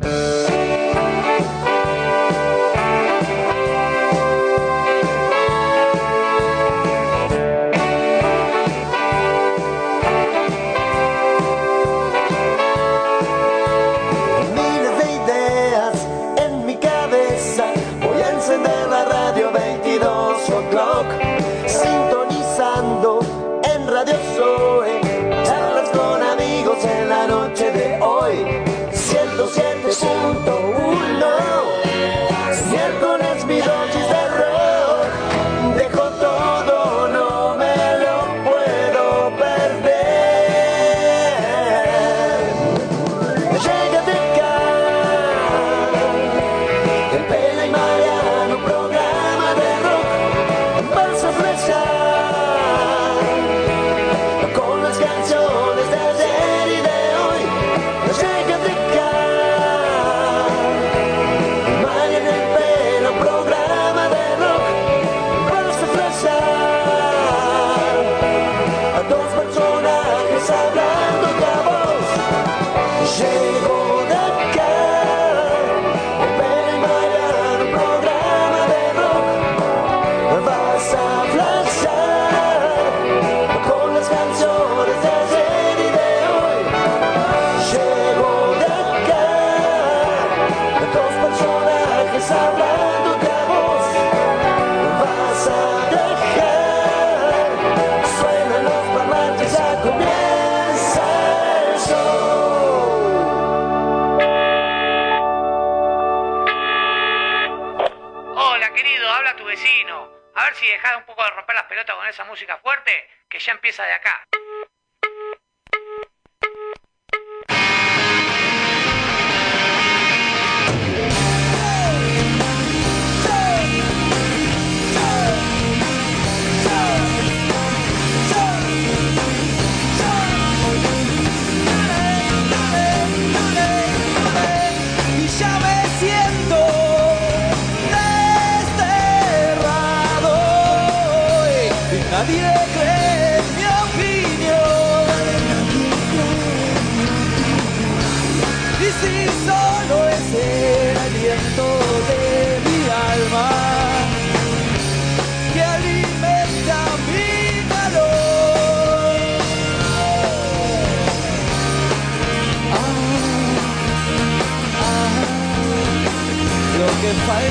Thank you.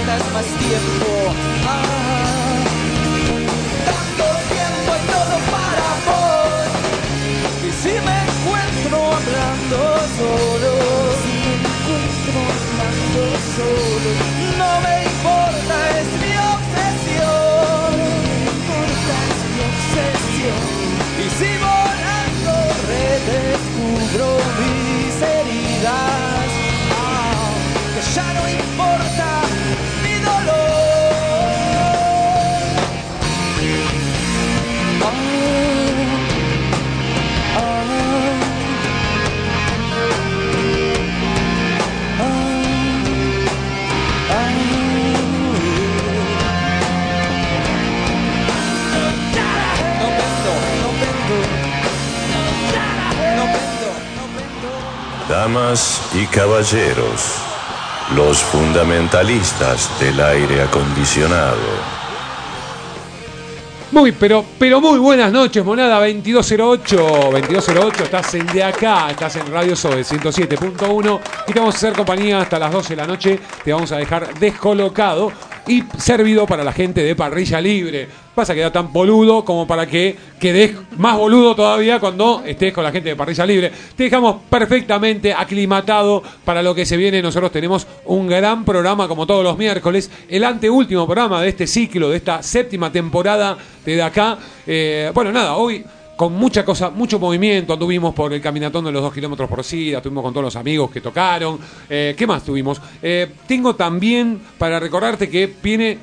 Es más tiempo. Ah, tanto tiempo y todo para vos. Y si me encuentro hablando solo, si me encuentro hablando solo, no me importa, es mi obsesión. No me importa, es mi obsesión. Y si volando redescubro mis Y caballeros, los fundamentalistas del aire acondicionado. Muy, pero, pero muy buenas noches, monada 2208. 2208, estás en de acá, estás en Radio Sobe 107.1 y te vamos a hacer compañía hasta las 12 de la noche. Te vamos a dejar descolocado y servido para la gente de parrilla libre. Vas a quedar tan boludo como para que quedes más boludo todavía cuando estés con la gente de parrilla libre. Te dejamos perfectamente aclimatado para lo que se viene. Nosotros tenemos un gran programa como todos los miércoles, el anteúltimo programa de este ciclo, de esta séptima temporada de, acá. Eh, bueno, nada, hoy con mucha cosa, mucho movimiento. Anduvimos por el caminatón de los dos kilómetros por SIDA, estuvimos con todos los amigos que tocaron. Eh, ¿Qué más tuvimos? Eh, tengo también para recordarte que viene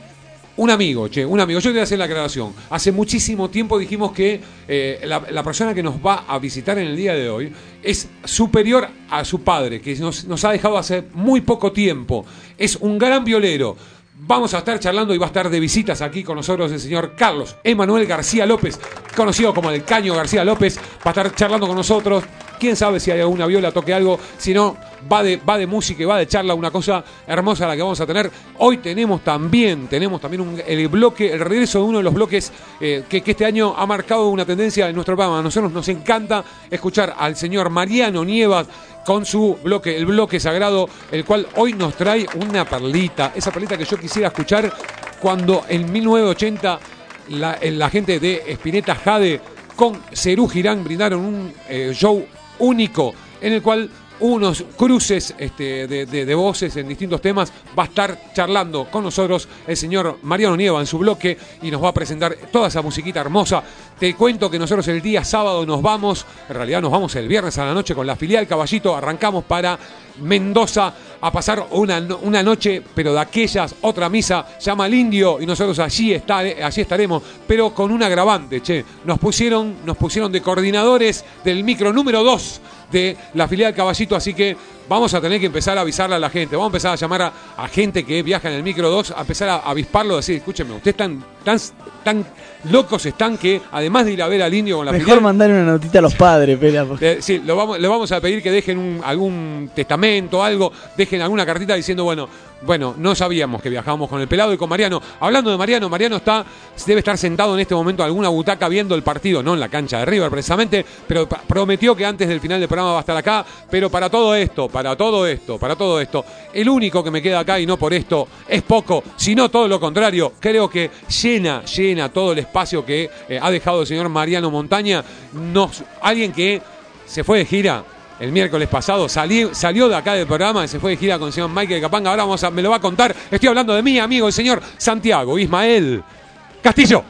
un amigo, che, un amigo. Yo te voy a hacer la aclaración. Hace muchísimo tiempo dijimos que eh, la, la persona que nos va a visitar en el día de hoy es superior a su padre, que nos, nos ha dejado hace muy poco tiempo. Es un gran violero. Vamos a estar charlando y va a estar de visitas aquí con nosotros el señor Carlos Emanuel García López, conocido como el Caño García López. Va a estar charlando con nosotros. Quién sabe si hay alguna viola, toque algo. Si no, va de, va de música y va de charla, una cosa hermosa la que vamos a tener. Hoy tenemos también, tenemos también el bloque, el regreso de uno de los bloques eh, que, que este año ha marcado una tendencia en nuestro programa. A nosotros nos encanta escuchar al señor Mariano Nievas con su bloque, el bloque sagrado, el cual hoy nos trae una perlita, esa perlita que yo quisiera escuchar cuando en 1980 la, el- la gente de Spinetta Jade con Cerú Girán brindaron un eh, show único en el cual unos cruces este, de, voces en distintos temas. Va a estar charlando con nosotros el señor Mariano Nieva en su bloque y nos va a presentar toda esa musiquita hermosa. Te cuento que nosotros el día sábado nos vamos, en realidad nos vamos el viernes a la noche con la filial Caballito, arrancamos para Mendoza a pasar una, una noche, pero de aquellas, otra misa, llama al indio y nosotros allí, está, allí estaremos, pero con un agravante, che. Nos pusieron, nos pusieron de coordinadores del micro número 2 de la filial Caballito, así que vamos a tener que empezar a avisarle a la gente, vamos a empezar a llamar a, gente que viaja en el micro 2, a empezar a avisparlo, a decir, escúcheme, ustedes tan, tan, tan locos están que, además de ir a ver al indio con la Mejor mandar una notita a los padres, pela. porque- le, sí, lo vamos, le vamos a pedir que dejen un- algún testamento, algo, dejen alguna cartita diciendo, bueno, bueno, no sabíamos que viajábamos con el pelado y con Mariano. Hablando de Mariano, Mariano está, debe estar sentado en este momento en alguna butaca viendo el partido, no en la cancha de River precisamente, pero prometió que antes del final del programa va a estar acá. Pero para todo esto, para todo esto, para todo esto, el único que me queda acá y no por esto es poco, sino todo lo contrario, creo que llena, llena todo el espacio que eh, ha dejado el señor Mariano Montaña. Nos, alguien que se fue de gira el miércoles pasado, salí- salió de acá del programa y se fue de gira con el señor Michael Capanga. Ahora vamos a, me lo va a contar. Estoy hablando de mi amigo, el señor Santiago Ismael Castillo.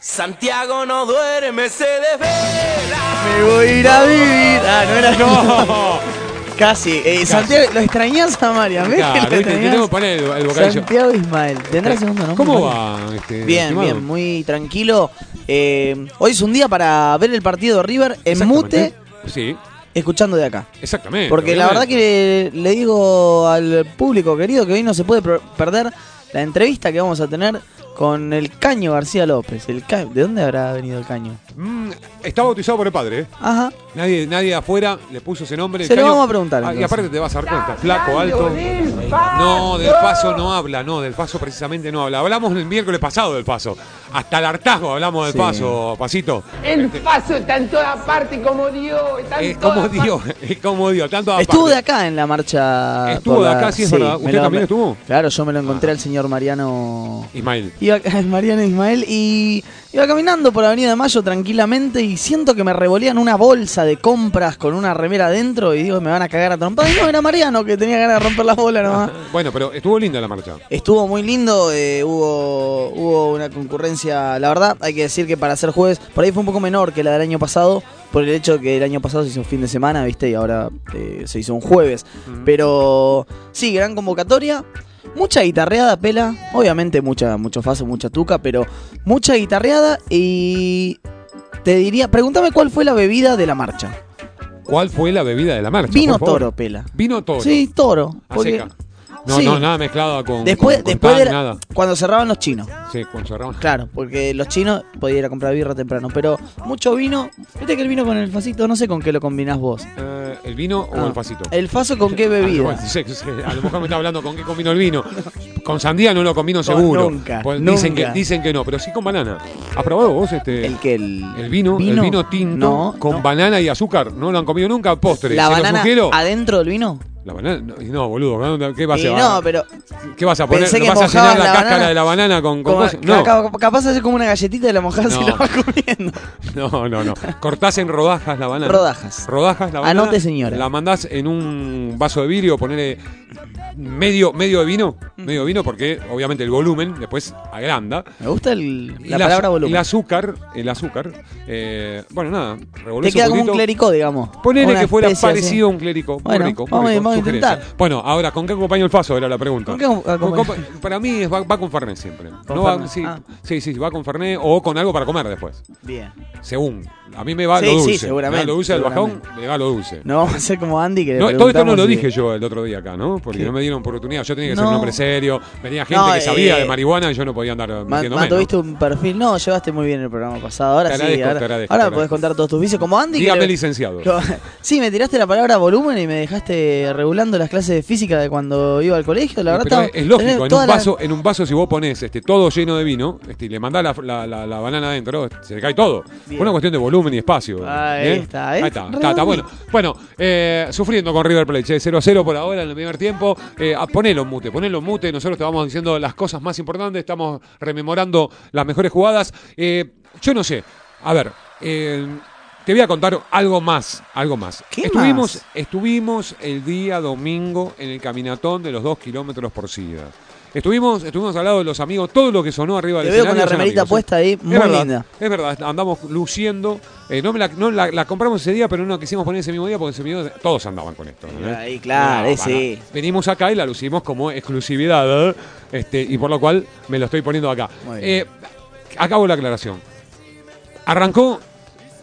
Santiago no duerme, se desvela. Me voy a ir a vivir. Ah, no era. No. Casi. Eh, Santiago, ¿lo extrañás a que Claro, lo te- te extrañás? tengo que poner el, el bocadillo. Santiago Ismael. ¿Tendrá segundo nombre? ¿Cómo va? Este, Bien, estimado? bien, muy tranquilo. Eh, hoy es un día para ver el partido de River en mute. Sí, escuchando de acá. exactamente. Porque la verdad que le digo al público querido que hoy no se puede per- perder la entrevista que vamos a tener con el Caño García López. El Ca- ¿De dónde habrá venido el Caño? Mm, está bautizado por el padre, ¿eh? Ajá. Nadie, nadie de afuera le puso ese nombre. Se El lo caño- vamos a preguntar, Ah, y aparte te vas a dar cuenta, flaco, alto. No, del paso no habla, no, del paso precisamente no habla. Hablamos el miércoles pasado del paso. Hasta el hartazgo hablamos del Sí. paso, pasito. El paso está en toda parte como Dios. Está en Es como Dios, como Dios, tanto Estuvo de acá en la marcha. Estuvo de la- acá, sí, es verdad. me ¿Usted también estuvo? Claro, yo me lo encontré al señor Mariano. Ismael. Iba, Mariano Ismael y iba caminando por Avenida de Mayo tranquilamente y siento que me revolían una bolsa de compras con una remera adentro y digo, me van a cagar a trompadas. Y no, era Mariano que tenía ganas de romper las bolas nomás. Bueno, pero estuvo linda la marcha. Estuvo muy lindo, eh, hubo, hubo una concurrencia, la verdad, hay que decir que para ser jueves, por ahí fue un poco menor que la del año pasado, por el hecho de que el año pasado se hizo un fin de semana, viste, y ahora eh, se hizo un jueves. Pero sí, gran convocatoria, mucha guitarreada, pela, obviamente mucha, mucho faso, mucha tuca, pero mucha guitarreada y te diría, pregúntame cuál fue la bebida de la marcha. ¿Cuál fue la bebida de la marcha? Vino por favor? toro, pela. Vino toro. Sí, toro. A porque- seca. No, sí. no, nada mezclado con. Después, con- con después tan, nada. cuando cerraban los chinos. Sí, cuando cerramos. Claro, porque los chinos podían ir a comprar birra temprano, pero mucho vino. Viste que el vino con el facito, no sé con qué lo combinás vos. Eh, ¿El vino o Ah, el pasito? ¿El faso con qué Ah, bebida? bueno, sí, sí, a lo mejor me está hablando con qué combino el vino. Con sandía no lo combino seguro. nunca, Pues Dicen, nunca. que, dicen que no, pero sí con banana. ¿Has probado vos este? El que el, el vino, el vino tinto No, con no. banana y azúcar. No lo han comido nunca, postre. La ¿Se banana adentro del vino. La banana, no, boludo. ¿qué vas a no, pero ¿Qué vas a poner? pensé ¿No que vas a llenar la, la cáscara banana de la banana con, con cosas? No. ca- capaz hacer como una galletita y la mojás y No. la vas comiendo. No, no, no. Cortás en rodajas la banana. Rodajas. Rodajas la banana. Anote, señora. La mandás en un vaso de vidrio, ponele medio, medio de vino, medio de vino porque obviamente el volumen después agranda. Me gusta el- la palabra volumen. El azúcar, el azúcar, eh, bueno, nada, Te revolvés queda un como un poquito. clérico, digamos. Ponele que fuera especie así. parecido a un clérico. Muy Bueno, rico, vamos a- rico, vamos a sugerencia. intentar. Bueno, ahora, ¿con qué acompaño el faso? Era la pregunta. ¿Con qué acompaña? Con- con- para mí es- va, va con Fernet siempre. ¿Con No va- Fernet? sí, Ah. sí, sí, va con Fernet o con algo para comer después. Bien. Según. A mí me va Sí, lo sí, dulce. seguramente, Me va lo dulce del bajón, seguramente. me va lo dulce. No vamos a hacer como Andy que le No, todo esto no lo dije yo el otro día acá, ¿no? Porque ¿Qué? no me dieron oportunidad. Yo tenía que ser No. un hombre serio. Venía gente No, que sabía eh, de marihuana y yo no podía andar Ma- metiéndome. un perfil. No, llevaste muy bien el programa pasado. Ahora Te sí. agradezco, ahora te agradezco, ahora te podés agradezco. contar todos tus vicios. Como Andy. que Dígame le- licenciado. Lo- Sí, me tiraste la palabra volumen y me dejaste regulando las clases de física de cuando iba al colegio. La verdad, Pero estaba- es lógico, en un, la- vaso, en un vaso si vos pones este, todo lleno de vino este, y le mandás la, la- la- la banana adentro, se le cae todo. Bien. Una cuestión de volumen y espacio. Ahí ¿bien? está, Ahí ¿eh? está, está, está, bueno. Bueno, eh, sufriendo con River Plate, che, 0-0 por ahora en el primer tiempo. Eh, ah, ponelo en mute, ponelo en mute. Nosotros te vamos diciendo las cosas más importantes, estamos rememorando las mejores jugadas. Eh, yo no sé, a ver, eh, te voy a contar algo más, algo más. ¿Qué estuvimos, más? estuvimos el día domingo en el caminatón de los dos kilómetros por sida. Estuvimos, estuvimos al lado de los amigos, todo lo que sonó arriba Te del veo con la remerita amigos, ¿eh? puesta ahí, Es muy verdad, linda. Es verdad, andamos luciendo. Eh, no me la, no la, la compramos ese día, pero no la quisimos poner ese mismo día porque ese mismo día todos andaban con esto. ¿no? Ahí, claro, para. sí. Venimos acá y la lucimos como exclusividad, ¿eh? este, y por lo cual me lo estoy poniendo acá. Eh, acabo la aclaración. Arrancó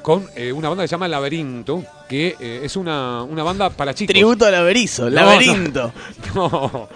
con eh, una banda que se llama Laberinto, que eh, es una, una banda para chicos. Tributo al laberizo, laberinto. No, no,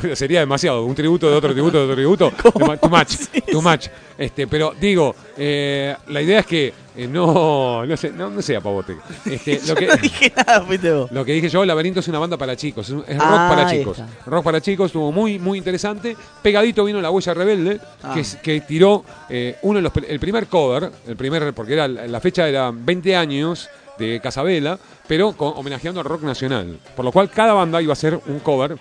sería demasiado. Un tributo de otro tributo de otro tributo. Too much. Too much. Este, pero digo, eh, la idea es que eh, no, no sé, no, no sea pavote. Este, lo, que, No dije nada, fuiste vos. lo que dije yo, Laberinto es una banda para chicos, es, rock Ah, para chicos. está. Rock para chicos, estuvo muy, muy interesante. Pegadito vino La Huella Rebelde, Ah. que, tiró eh, uno de los, el primer cover, el primer, porque era la fecha era 20 años de Casabela, pero con- homenajeando al rock nacional. Por lo cual cada banda iba a hacer un cover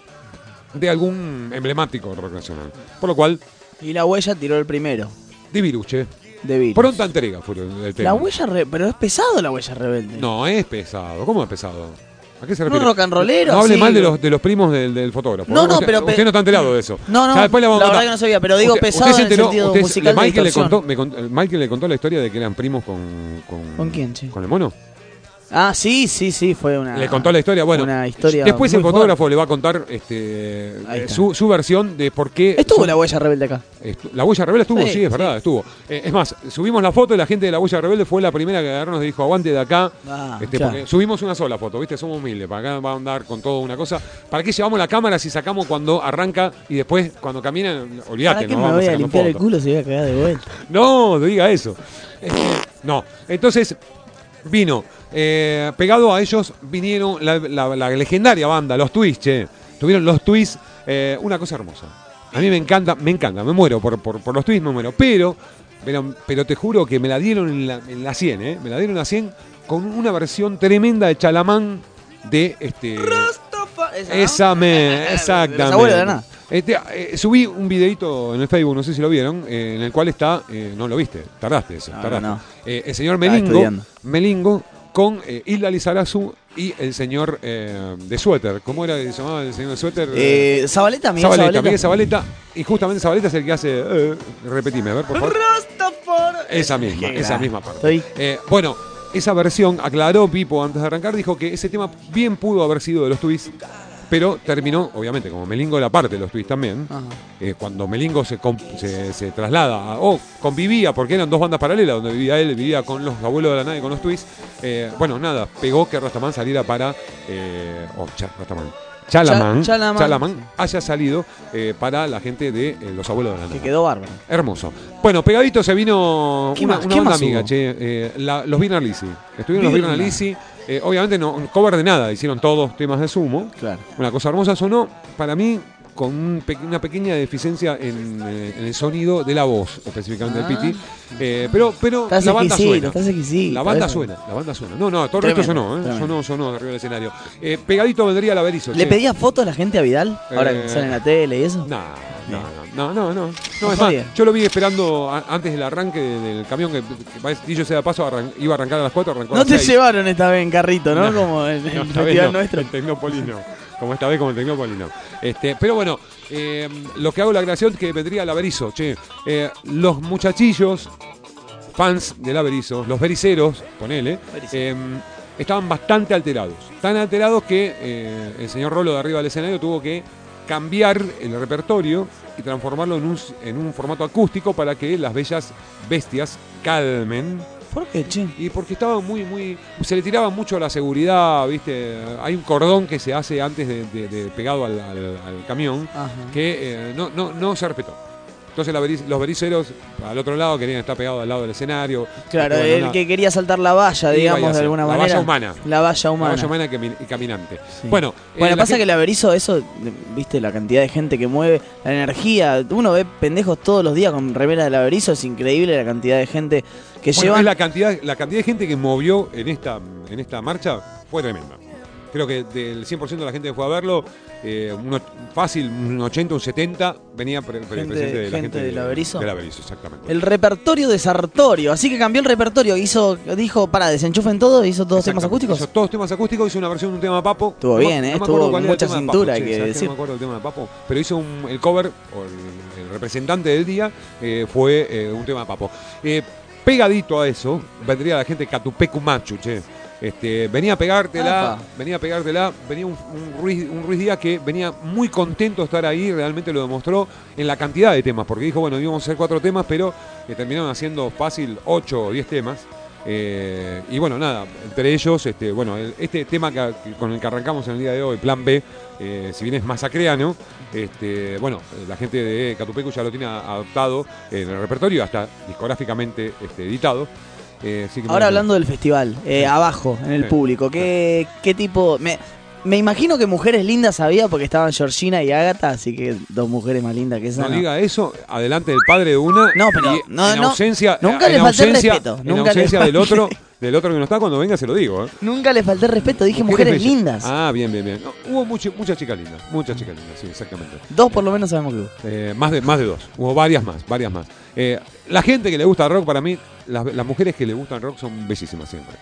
de algún emblemático rock nacional. Por lo cual, Y la huella tiró el primero. Diviruche. De Beatles. Pronta entrega fue el el tema. La huella re- pero es pesado la huella rebelde. No, es pesado. ¿Cómo es pesado? ¿A qué se No refiere? rock and rollero, No hable sí. mal de los, de los primos del, del fotógrafo. No, no, Usted- pero- Usted no está enterado de eso. No, no, Ya después vamos la verdad que no sabía, pero digo pesado se en el sentido usted- musical de Michael le, contó, me contó- Michael le contó la historia de que eran primos con... ¿Con, ¿Con quién, che? ¿Con el mono? Ah, sí, sí, sí, fue una. Le contó la historia. Bueno, una historia después el fotógrafo fuerte. le va a contar este, eh, su, su versión de por qué... Estuvo la huella rebelde acá. La huella rebelde estuvo, sí, Sí, es verdad, estuvo. Eh, es más, subimos la foto y la gente de la huella rebelde fue la primera que agarró y nos dijo, aguante de acá. Ah, Este, claro. porque subimos una sola foto, ¿viste? Somos humildes. Para acá va a andar con todo una cosa. ¿Para qué llevamos la cámara si sacamos cuando arranca y después cuando camina? Olvídate, ¿Para qué no me vamos voy a limpiar el culo si voy a cagar de vuelta? No, no diga eso. Este, no. Entonces, vino. Eh, pegado a ellos vinieron la, la- la legendaria banda, los Twists, che. Tuvieron los Twists, eh, una cosa hermosa. A mí me encanta, me encanta, me muero por, por, por los Twists, me muero. Pero, pero, pero te juro que me la dieron en la, en la 100, ¿eh? Me la dieron en la 100 con una versión tremenda de Chalamán de este. Esa me, exactamente. Los abuelos de la nada. Este, eh, subí un videito en el Facebook, no sé si lo vieron, eh, en el cual está, eh, no lo viste, tardaste eso, No, tardaste. no. El señor Melingo. Melingo con eh, Hilda Lizarazu y el señor eh, de suéter. ¿Cómo era que se llamaba el señor de suéter? Eh, Zabaleta, Miguel Zabaleta, Zabaleta. Miguel Zabaleta. Y justamente Zabaleta es el que hace. eh, repetime, a ver, por favor. Esa misma, Qué esa misma parte. Estoy- Eh, bueno, esa versión, aclaró Pipo antes de arrancar, dijo que ese tema bien pudo haber sido de los Twists, pero terminó, obviamente, como Melingo era parte de los Twists también, eh, cuando Melingo se, com- se, se traslada, o convivía, porque eran dos bandas paralelas, donde vivía él, vivía con los abuelos de la nave, con los Twists, eh, bueno, nada, pegó que Rastamán saliera para, eh, oh, Cha- Rastamán, Chalamán, Cha- Chalamán. Chalamán haya salido eh, para la gente de eh, los abuelos de la nave. Que quedó bárbaro. Hermoso. Bueno, pegadito se vino ¿Qué una, más? una ¿Qué banda más amiga, hubo? che. eh, la- los. Estuvieron los Birna Birna. Lisi. Eh, obviamente no cover de nada, hicieron todos temas de sumo. Claro. Una cosa hermosa sonó, para mí, con un pe- una pequeña deficiencia en, eh, en el sonido de la voz, específicamente Ah. del Piti. Eh, pero pero Estás la banda suena. estás exquisito. La banda suena, la banda suena. No, no, todo el resto sonó, ¿eh? tremendo. sonó, sonó arriba del escenario. Eh, pegadito vendría la Berizo. ¿Le che. pedía fotos a la gente a Vidal? Ahora Eh, que sale en la tele y eso. No, no, no, no, no, es más, yo lo vi esperando antes del arranque de- del camión que, dicho sea de paso, iba a arrancar a las 4, arrancó No te 6. llevaron esta vez en carrito, ¿no? Como el, el festival no, nuestro. el Tecnópolis no. como esta vez como el Tecnópolis, no. Este, pero bueno, eh, lo que hago la aclaración es que vendría el Averizo, che. Eh, los muchachillos, fans del Averizo, los bericeros, ponele, eh, estaban bastante alterados. Tan alterados que eh, el señor Rolo de arriba del escenario tuvo que cambiar el repertorio y transformarlo en un, en un formato acústico para que las bellas bestias calmen. ¿Por qué, che? Y porque estaba muy, muy. Se le tiraba mucho a la seguridad, ¿viste? Hay un cordón que se hace antes de, de- de- pegado al, al- al camión Ajá. que eh, no, no, no se respetó. Entonces la los bericeros al otro lado querían estar pegados al lado del escenario. Claro, el que quería saltar la valla, digamos, de alguna La manera. valla humana. La valla humana. Caballo humana y cami- y caminante. Sí. Bueno, eh, Bueno, la pasa gente- que el averizo, eso, viste, la cantidad de gente que mueve, la energía. Uno ve pendejos todos los días con remera del averizo, es increíble la cantidad de gente que Bueno, llevan. la cantidad, la cantidad de gente que movió en esta, en esta marcha fue tremenda. Creo que del 100% de la gente que fue a verlo, eh, fácil, un 80, un 70 venía pre- pre- Gente- presente de la gente del Averizo. Del Averizo, exactamente. El repertorio de Sartorio, así que cambió el repertorio, hizo, dijo, para, desenchufen todo, hizo todos temas acústicos. Hizo todos temas acústicos, hizo una versión de un tema de Papo. Estuvo No bien, no eh, me estuvo el mucha de cintura, Papo, che, que ¿sabes decir. No me acuerdo el tema de Papo, pero hizo un- el cover, o el, el representante del día, eh, fue eh, un tema de Papo. Pegadito a eso, vendría la gente Catupecu Machu, che. Este, venía a pegártela, Apa. venía a pegártela, venía un, un Ruiz, un Ruiz Díaz que venía muy contento de estar ahí, realmente lo demostró en la cantidad de temas, porque dijo, bueno, íbamos a hacer cuatro temas, pero eh, terminaron haciendo fácil ocho o diez temas. Eh, y bueno, nada, entre ellos, este, bueno, el- este tema que- que- con el que arrancamos en el día de hoy, Plan B, eh, si bien es masacreano, este, bueno, la gente de Catupecu ya lo tiene adoptado en el repertorio, hasta discográficamente este, editado. Eh, que Ahora hablando del festival, eh, abajo, en el Sí. público, ¿qué, qué tipo...? Me, me imagino que mujeres lindas había porque estaban Georgina y Agatha, así que dos mujeres más lindas que esa. No ¿no? diga eso, adelante del padre de una. No, pero y no, en ausencia, nunca en le falté el ausencia, respeto, En nunca le ausencia del otro, del otro que no está, cuando venga se lo digo. ¿eh? Nunca le falté respeto, dije mujeres, lindas. Ah, bien, bien, bien. No, hubo mucho- muchas chicas lindas, muchas chicas lindas, sí, exactamente. Dos por lo menos sabemos que hubo. Eh, más, de, más de dos, hubo varias más, varias más. Eh, la gente que le gusta el rock, para mí, las, las mujeres que le gustan el rock son bellísimas siempre.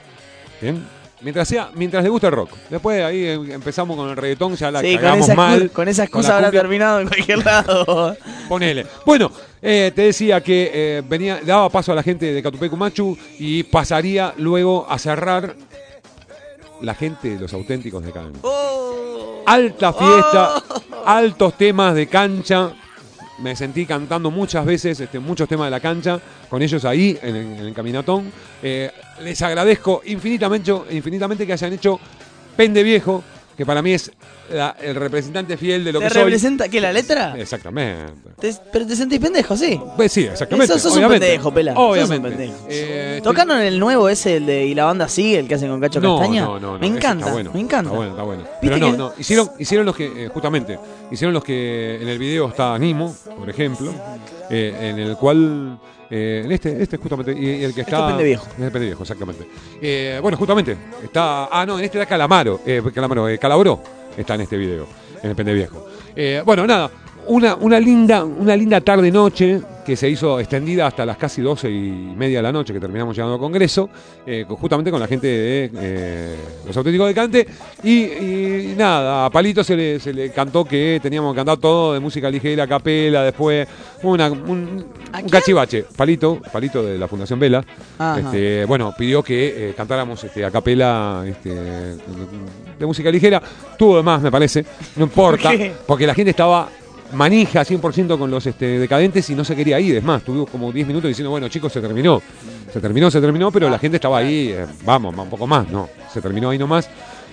¿Bien? Mientras sea, mientras le gusta el rock. Después ahí eh, empezamos con el reggaetón, ya la Sí, con esa, mal. con esa con excusa la habrá terminado en cualquier lado. Ponele. Bueno, eh, te decía que eh, venía, daba paso a la gente de Catupecu Machu y pasaría luego a cerrar la gente de los auténticos de Cadena. Alta fiesta, altos temas de cancha. Me sentí cantando muchas veces este, muchos temas de la cancha con ellos ahí en el, en el caminatón. Eh, les agradezco infinitamente, infinitamente que hayan hecho Pende Viejo, que para mí es la- el representante fiel de lo ¿Te que soy. representa qué, la letra? Exactamente. Te- pero te sentís pendejo, sí. Pues sí, exactamente. Sos, sos un pendejo, pela. Sos un Obviamente. pendejo. Eh, estoy- ¿Tocaron el nuevo ese, el de Y la banda sigue, el que hacen con Cacho no, Castaña? No, no, no. Me encanta, está bueno, me encanta. Está bueno, está bueno. ¿Viste Pero no, que- no. Hicieron, hicieron los que, eh, justamente, hicieron los que en el video está Nimo, por ejemplo, eh, en el cual. eh, en este, este justamente, y, y el que Este está. es Pende Viejo. Es Pende Viejo, exactamente. Eh, bueno, justamente, está. Ah, no, en este está Calamaro, eh, Calamaro, Calabró está en este video, en el Pende Viejo. Eh, bueno, nada, una, una linda, una linda tarde noche que se hizo extendida hasta las casi 12 y media de la noche que terminamos llegando al Congreso, eh, justamente con la gente de eh, los auténticos de Cante. Y, y nada, a Palito se le, se le cantó que teníamos que cantar todo de música ligera, capela, después una, un, cachivache. Palito, Palito de la Fundación Vela, este, bueno, pidió que eh, cantáramos este, a capela este, de música ligera. Tuvo de más, me parece, no importa, porque la gente estaba manija 100% con los este, decadentes y no se quería ir. Es más, tuvimos como 10 minutos diciendo, bueno, chicos, se terminó. Se terminó, se terminó, pero la gente estaba ahí, eh, vamos, un poco más, no, se terminó ahí nomás.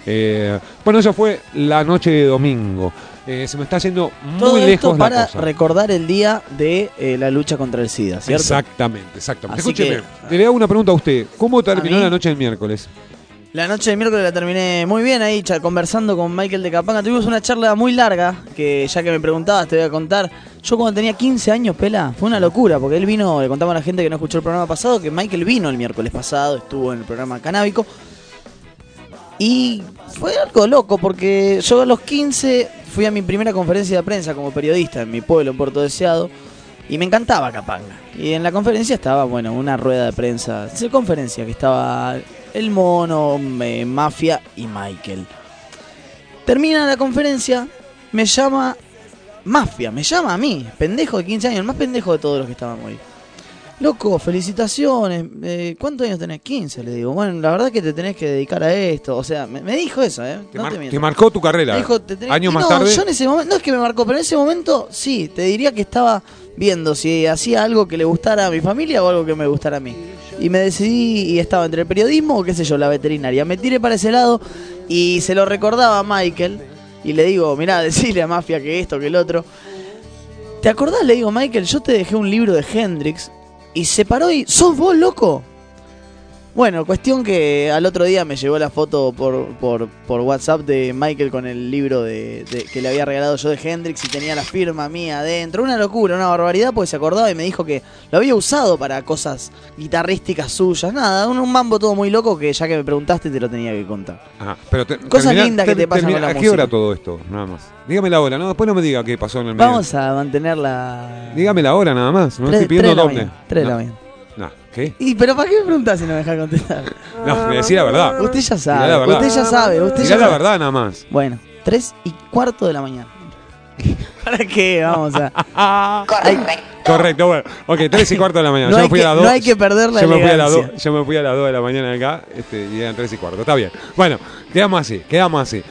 Eh, bueno, eso fue la noche de domingo. Eh, se me está yendo muy Todo esto lejos la para cosa. recordar el día de eh, la lucha contra el SIDA, ¿cierto? Exactamente, exactamente. Así Escúcheme, que- le hago una pregunta a usted. ¿Cómo terminó la noche del miércoles? La noche de miércoles la terminé muy bien ahí, conversando con Michael de Capanga. Tuvimos una charla muy larga, que ya que me preguntabas te voy a contar. Yo cuando tenía 15 años, Pela, fue una locura, porque él vino, le contamos a la gente que no escuchó el programa pasado, que Michael vino el miércoles pasado, estuvo en el programa Canábico. Y fue algo loco, porque yo a los 15 fui a mi primera conferencia de prensa como periodista en mi pueblo, en Puerto Deseado, y me encantaba Capanga. Y en la conferencia estaba, bueno, una rueda de prensa, sí, conferencia, que estaba el mono, eh, Mafia y Michael. Termina la conferencia, me llama Mafia, me llama a mí, pendejo de 15 años, el más pendejo de todos los que estaban ahí. Loco, felicitaciones. eh, ¿Cuántos años tenés? 15, le digo. Bueno, la verdad que te tenés que dedicar a esto. O sea, me, me dijo eso, ¿eh? Te, No mar- te te marcó tu carrera. Me dijo, te tenés- Años y más no, tarde. Yo en ese momento, no es que me marcó, pero en ese momento sí, te diría que estaba viendo si hacía algo que le gustara a mi familia o algo que me gustara a mí. Y me decidí y estaba entre el periodismo o qué sé yo, la veterinaria. Me tiré para ese lado y se lo recordaba a Michael. Y le digo, mirá, decirle a Mafia que esto, que el otro. ¿Te acordás? Le digo, Michael, yo te dejé un libro de Hendrix y se paró y. ¿Sos vos, loco? Bueno, cuestión que al otro día me llegó la foto por, por, por WhatsApp de Michael con el libro de, de- que le había regalado yo de Hendrix y tenía la firma mía adentro. Una locura, una barbaridad, porque se acordaba y me dijo que lo había usado para cosas guitarrísticas suyas. Nada, un, un mambo todo muy loco que ya que me preguntaste te lo tenía que contar. Ajá, pero te- Cosas termina- lindas que te pasan termina- con la ¿A qué música. hora todo esto? Nada más. Dígame la hora, no, después no me diga qué pasó en el medio. Vamos a mantener la... Dígame la hora nada más, no Tres- estoy pidiendo dónde. tres de la mañana. ¿Y pero para qué me preguntás si no me dejas contestar? No, me decía la verdad. Usted ya sabe, la verdad. usted ya sabe, usted ya la sabe. verdad nada más. Bueno, tres y cuarto de la mañana. ¿Para qué? Vamos a... Correcto, bueno. Ok, tres y cuarto de la mañana. No yo hay me fui que- a las dos. no hay que perder la yo me, fui a las elegancia. dos, yo me fui a las 2 de la mañana acá este, y eran tres y cuarto. Está bien. Bueno, quedamos así, quedamos así.